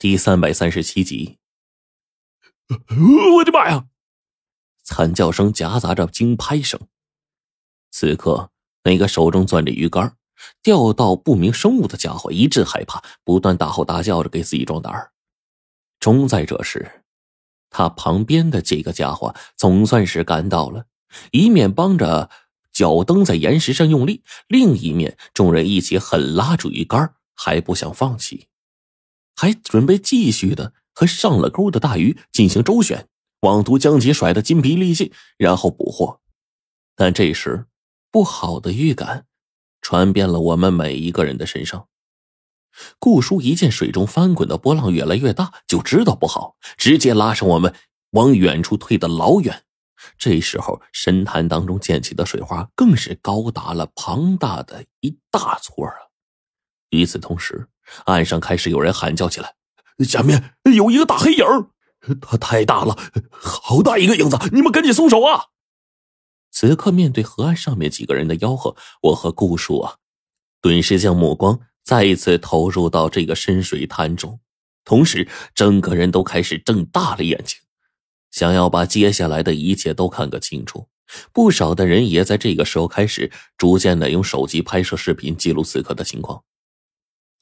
第三百三十七集，我的妈呀！惨叫声夹杂着惊拍声。此刻，那个手中攥着鱼竿、钓到不明生物的家伙一阵害怕，不断大吼大叫着给自己壮胆儿。终在这时，他旁边的几个家伙总算是赶到了，一面帮着脚蹬在岩石上用力，另一面众人一起狠拉住鱼竿，还不想放弃。还准备继续的和上了钩的大鱼进行周旋，妄图将其甩得筋疲力尽，然后捕获。但这时，不好的预感传遍了我们每一个人的身上。顾叔一见水中翻滚的波浪越来越大，就知道不好，直接拉上我们往远处退得老远。这时候，深潭当中溅起的水花更是高达了庞大的一大撮啊！与此同时，岸上开始有人喊叫起来：“下面有一个大黑影它太大了，好大一个影子！你们赶紧松手啊！”此刻，面对河岸上面几个人的吆喝，我和顾叔啊，顿时将目光再一次投入到这个深水潭中，同时整个人都开始睁大了眼睛，想要把接下来的一切都看个清楚。不少的人也在这个时候开始逐渐的用手机拍摄视频，记录此刻的情况。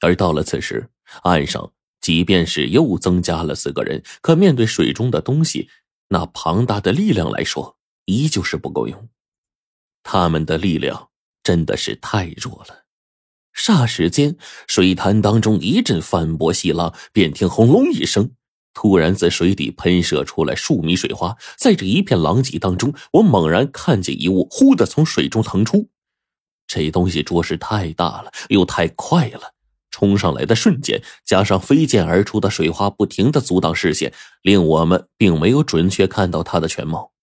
而到了此时，岸上即便是又增加了四个人，可面对水中的东西，那庞大的力量来说，依旧是不够用。他们的力量真的是太弱了。霎时间，水潭当中一阵翻波细浪，便听轰隆一声，突然自水底喷射出来数米水花。在这一片狼藉当中，我猛然看见一物忽的从水中腾出，这东西着实太大了，又太快了。冲上来的瞬间，加上飞溅而出的水花不停的阻挡视线，令我们并没有准确看到它的全貌。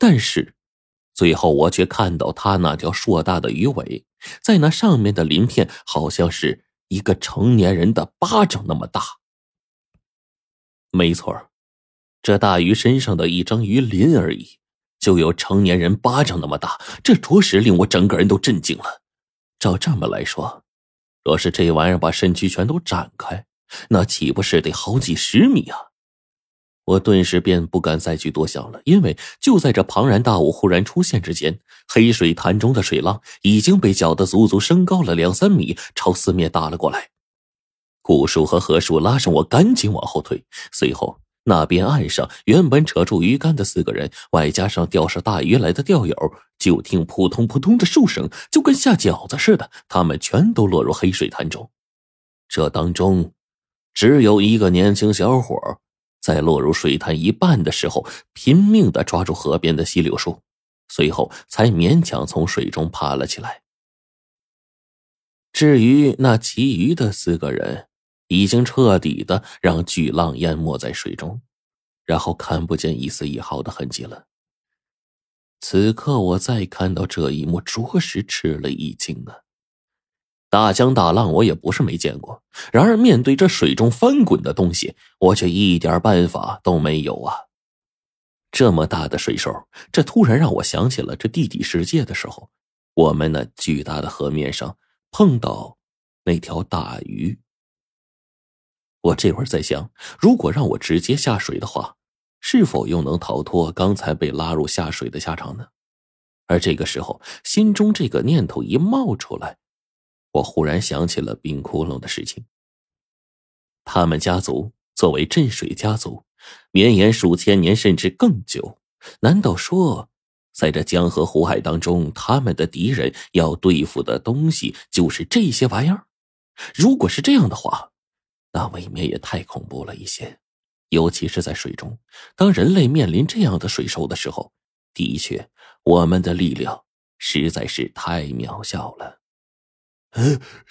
但是，最后我却看到它那条硕大的鱼尾，在那上面的鳞片，好像是一个成年人的巴掌那么大。没错，这大鱼身上的一张鱼鳞而已，就有成年人巴掌那么大，这着实令我整个人都震惊了。照这么来说。若是这玩意儿把身躯全都展开，那岂不是得好几十米啊！我顿时便不敢再去多想了，因为就在这庞然大物忽然出现之间，黑水潭中的水浪已经被搅得足足升高了两三米，朝四面打了过来。顾叔和何叔拉上我，赶紧往后退，随后。那边岸上原本扯住鱼竿的四个人，外加上钓上大鱼来的钓友，就听扑通扑通的数声，就跟下饺子似的，他们全都落入黑水潭中。这当中，只有一个年轻小伙，在落入水潭一半的时候，拼命的抓住河边的稀柳树，随后才勉强从水中爬了起来。至于那其余的四个人，已经彻底的让巨浪淹没在水中，然后看不见一丝一毫的痕迹了。此刻我再看到这一幕，着实吃了一惊啊！大江大浪我也不是没见过，然而面对这水中翻滚的东西，我却一点办法都没有啊！这么大的水手，这突然让我想起了这地底世界的时候，我们那巨大的河面上碰到那条大鱼。我这会儿在想，如果让我直接下水的话，是否又能逃脱刚才被拉入下水的下场呢？而这个时候，心中这个念头一冒出来，我忽然想起了冰窟窿的事情。他们家族作为镇水家族，绵延数千年甚至更久。难道说，在这江河湖海当中，他们的敌人要对付的东西就是这些玩意儿？如果是这样的话，那未免也太恐怖了一些，尤其是在水中，当人类面临这样的水兽的时候，的确，我们的力量实在是太渺小了。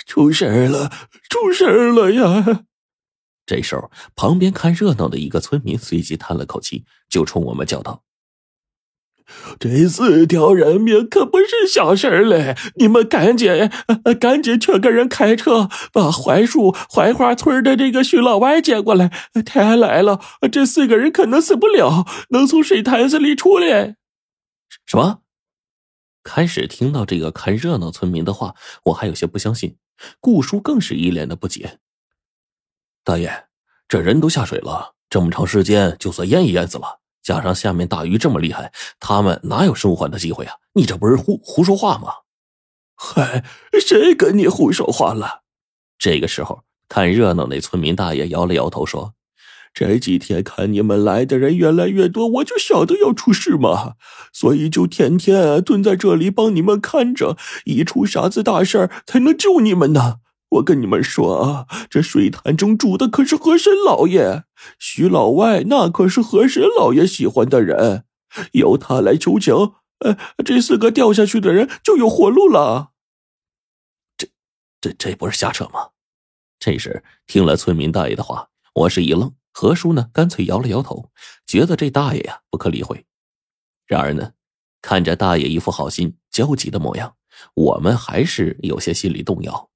出事了，出事了呀！这时候，旁边看热闹的一个村民随即叹了口气，就冲我们叫道。这四条人命可不是小事嘞！你们赶紧、赶紧劝个人开车，把槐树槐花村的这个徐老歪接过来。天来了，这四个人可能死不了，能从水潭子里出来。什么？开始听到这个看热闹村民的话，我还有些不相信。顾叔更是一脸的不解。大爷，这人都下水了这么长时间，就算淹也淹死了。加上下面大鱼这么厉害，他们哪有生还的机会啊？你这不是胡胡说话吗？嗨，谁跟你胡说话了？这个时候，看热闹那村民大爷摇了摇头说：“这几天看你们来的人越来越多，我就晓得要出事嘛，所以就天天蹲在这里帮你们看着，一出啥子大事才能救你们呢。我跟你们说啊，这水潭中住的可是河神老爷，徐老外那可是河神老爷喜欢的人，由他来求情。”呃，这四个掉下去的人就有活路了。这、这、这不是瞎扯吗？这时听了村民大爷的话，我是一愣。何叔呢，干脆摇了摇头，觉得这大爷呀不可理会。然而呢，看着大爷一副好心焦急的模样，我们还是有些心里动摇。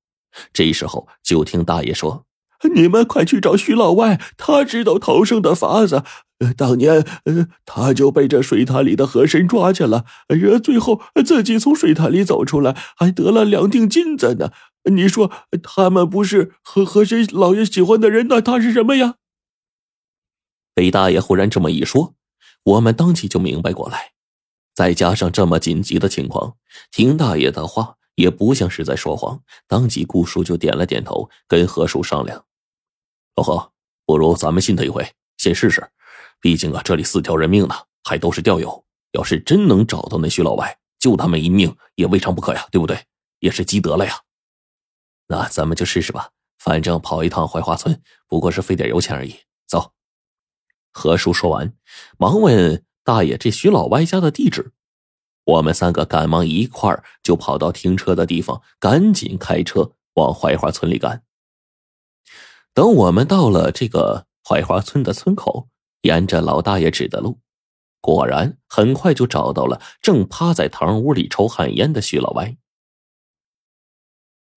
这时候就听大爷说。你们快去找徐老外，他知道逃生的法子。当年，呃，他就被这水潭里的河神抓去了，呃，最后自己从水潭里走出来，还得了两锭金子呢。你说他们不是河河神老爷喜欢的人，那他是什么呀？被大爷忽然这么一说，我们当即就明白过来。再加上这么紧急的情况，听大爷的话也不像是在说谎。当即，顾叔就点了点头，跟何叔商量。老何，不如咱们信他一回，先试试。毕竟啊，这里四条人命呢，还都是钓友。要是真能找到那徐老外，救他们一命也未尝不可呀，对不对？也是积德了呀。那咱们就试试吧。反正跑一趟槐花村，不过是费点油钱而已。走。何叔说完，忙问大爷：“这徐老歪家的地址？”我们三个赶忙一块儿就跑到停车的地方，赶紧开车往槐花村里赶。等我们到了这个槐花村的村口，沿着老大爷指的路，果然很快就找到了正趴在堂屋里抽旱烟的徐老歪。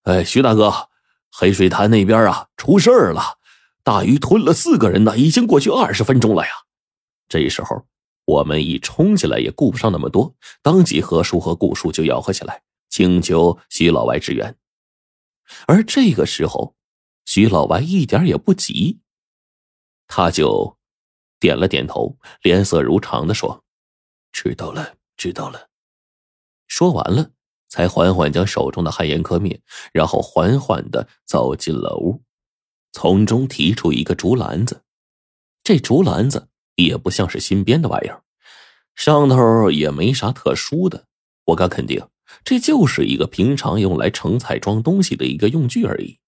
哎，徐大哥，黑水潭那边啊出事儿了，大鱼吞了四个人呢，已经过去二十分钟了呀。这时候我们一冲进来也顾不上那么多，当即何叔和顾叔就吆喝起来，请求徐老歪支援。而这个时候。徐老歪一点也不急，他就点了点头，脸色如常的说：“知道了，知道了。”说完了，才缓缓将手中的旱烟磕灭，然后缓缓的走进了屋，从中提出一个竹篮子。这竹篮子也不像是新编的玩意儿，上头也没啥特殊的，我敢肯定，这就是一个平常用来盛菜装东西的一个用具而已。